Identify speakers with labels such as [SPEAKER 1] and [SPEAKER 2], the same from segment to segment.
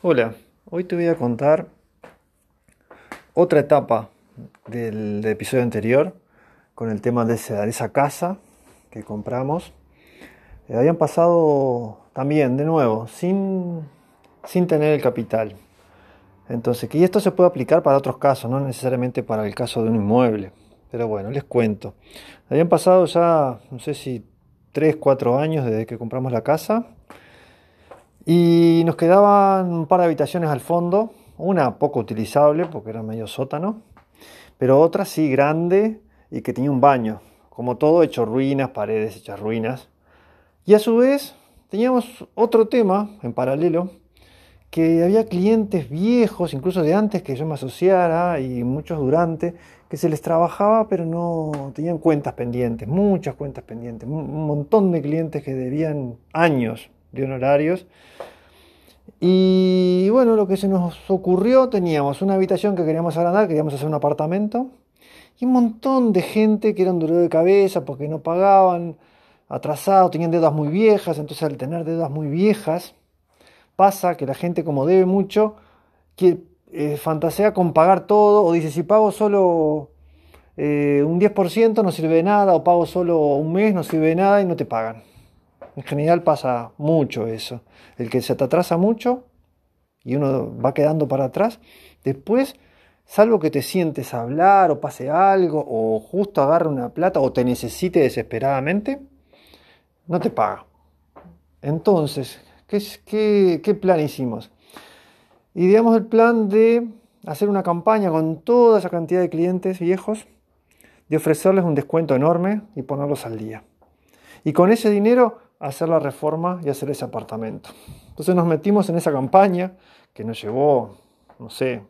[SPEAKER 1] Hola, hoy te voy a contar otra etapa del, episodio anterior con el tema de esa, casa que compramos. Eh, habían pasado también, de nuevo, sin, sin tener el capital. Entonces, que esto se puede aplicar para otros casos, no necesariamente para el caso de un inmueble. Pero bueno, les cuento. Habían pasado ya, no sé si 3, 4 años desde que compramos la casa y nos quedaban un par de habitaciones al fondo, una poco utilizable porque era medio sótano, pero otra sí grande y que tenía un baño, como todo hecho ruinas, paredes hechas ruinas. Y a su vez teníamos otro tema en paralelo, que había clientes viejos, incluso de antes que yo me asociara y muchos durante, que se les trabajaba pero no tenían cuentas pendientes, muchas cuentas pendientes, un montón de clientes que debían años de honorarios. Y bueno, lo que se nos ocurrió, teníamos una habitación que queríamos agrandar, queríamos hacer un apartamento, y un montón de gente que eran dolor de cabeza porque no pagaban, atrasados, tenían deudas muy viejas, entonces al tener deudas muy viejas, pasa que la gente como debe mucho, que eh, fantasea con pagar todo, o dice, si pago solo eh, un 10% no sirve de nada, o pago solo un mes no sirve de nada y no te pagan. En general pasa mucho eso. El que se te atrasa mucho y uno va quedando para atrás, después, salvo que te sientes hablar o pase algo o justo agarre una plata o te necesite desesperadamente, no te paga. Entonces, ¿qué, qué, plan hicimos? Ideamos el plan de hacer una campaña con toda esa cantidad de clientes viejos, de ofrecerles un descuento enorme y ponerlos al día. Y con ese dinero hacer la reforma y hacer ese apartamento. Entonces nos metimos en esa campaña que nos llevó, no sé,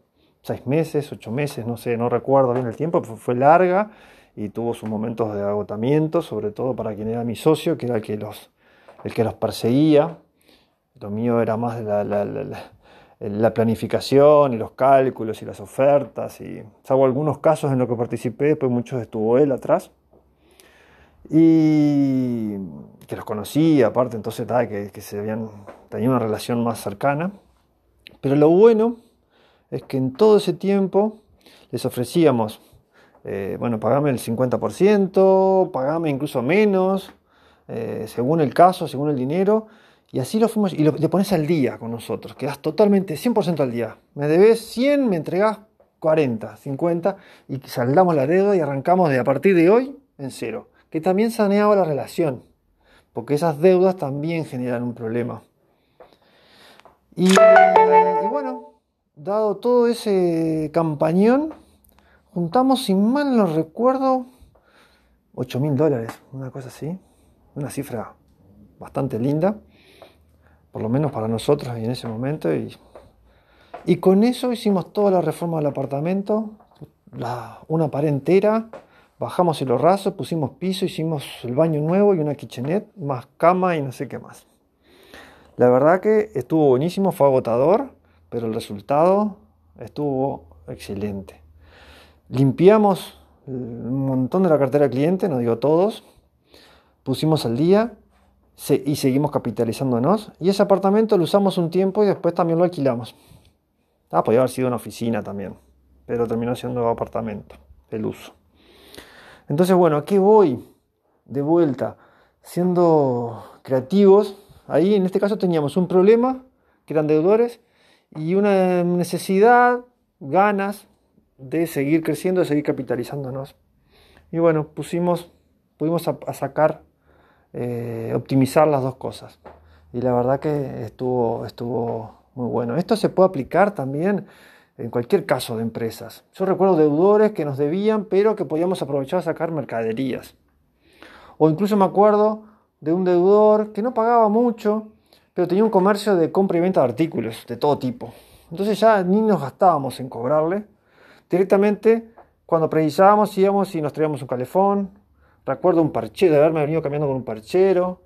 [SPEAKER 1] seis meses, ocho meses, no sé, no recuerdo bien el tiempo, fue larga y tuvo sus momentos de agotamiento, sobre todo para quien era mi socio, que era el que los, el que los perseguía. Lo mío era más la, la, la, planificación y los cálculos y las ofertas, y salvo algunos casos en los que participé, después muchos estuvo él atrás. Y que los conocía, aparte, entonces que, que se habían tenido una relación más cercana. Pero lo bueno es que en todo ese tiempo les ofrecíamos, eh, bueno, pagame el 50%, pagame incluso menos, eh, según el caso, según el dinero, y así lo fuimos, y lo, le pones al día con nosotros, quedas totalmente 100% al día. Me debes 100, me entregás 40, 50, y saldamos la deuda y arrancamos de a partir de hoy en cero que también saneaba la relación, porque esas deudas también generan un problema. Y, bueno, dado todo ese campañón, juntamos, sin mal no recuerdo, 8 mil dólares, una cosa así, una cifra bastante linda, por lo menos para nosotros en ese momento. Y, con eso hicimos toda la reforma del apartamento, una pared entera, Bajamos el raso, pusimos piso, hicimos el baño nuevo y una kitchenette, más cama y no sé qué más. La verdad que estuvo buenísimo, fue agotador, pero el resultado estuvo excelente. Limpiamos un montón de la cartera de cliente, no digo todos, pusimos al día y seguimos capitalizándonos. Y ese apartamento lo usamos un tiempo y después también lo alquilamos. Ah, podría haber sido una oficina también, pero terminó siendo apartamento, el uso. Entonces, bueno, ¿a qué voy? De vuelta, siendo creativos, ahí en este caso teníamos un problema, que eran deudores, y una necesidad, ganas de seguir creciendo, de seguir capitalizándonos. Y bueno, pusimos, pudimos a, sacar, eh, optimizar las dos cosas. Y la verdad que estuvo, estuvo muy bueno. Esto se puede aplicar también en cualquier caso de empresas. Yo recuerdo deudores que nos debían, pero que podíamos aprovechar a sacar mercaderías. O incluso me acuerdo de un deudor que no pagaba mucho, pero tenía un comercio de compra y venta de artículos de todo tipo. Entonces ya ni nos gastábamos en cobrarle. Directamente, cuando precisábamos, íbamos y nos traíamos un calefón. Recuerdo un parchero, de haberme venido cambiando con un parchero.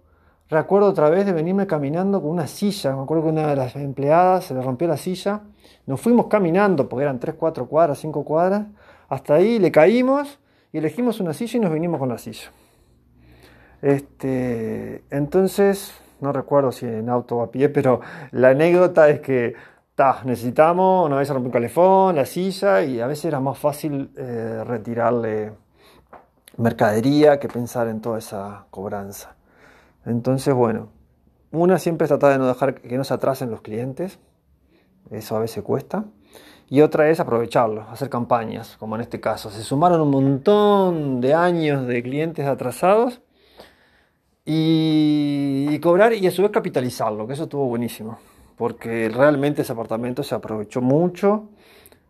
[SPEAKER 1] Recuerdo otra vez de venirme caminando con una silla. Me acuerdo que una de las empleadas se le rompió la silla. Nos fuimos caminando, porque eran 3, 4 cuadras, 5 cuadras. Hasta ahí le caímos y elegimos una silla y nos vinimos con la silla. Este, entonces, no recuerdo si en auto o a pie, pero la anécdota es que necesitamos, una vez se rompió un calefón, la silla, y a veces era más fácil eh, retirarle mercadería que pensar en toda esa cobranza. Entonces, bueno, una siempre es tratar de no dejar que no se atrasen los clientes, eso a veces cuesta. Y otra es aprovecharlo, hacer campañas, como en este caso. Se sumaron un montón de años de clientes atrasados y, cobrar y a su vez capitalizarlo, que eso estuvo buenísimo, porque realmente ese apartamento se aprovechó mucho,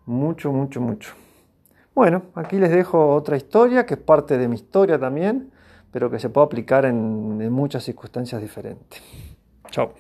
[SPEAKER 1] mucho, mucho, mucho. Bueno, aquí les dejo otra historia que es parte de mi historia también, pero que se puede aplicar en, en muchas circunstancias diferentes. Chao.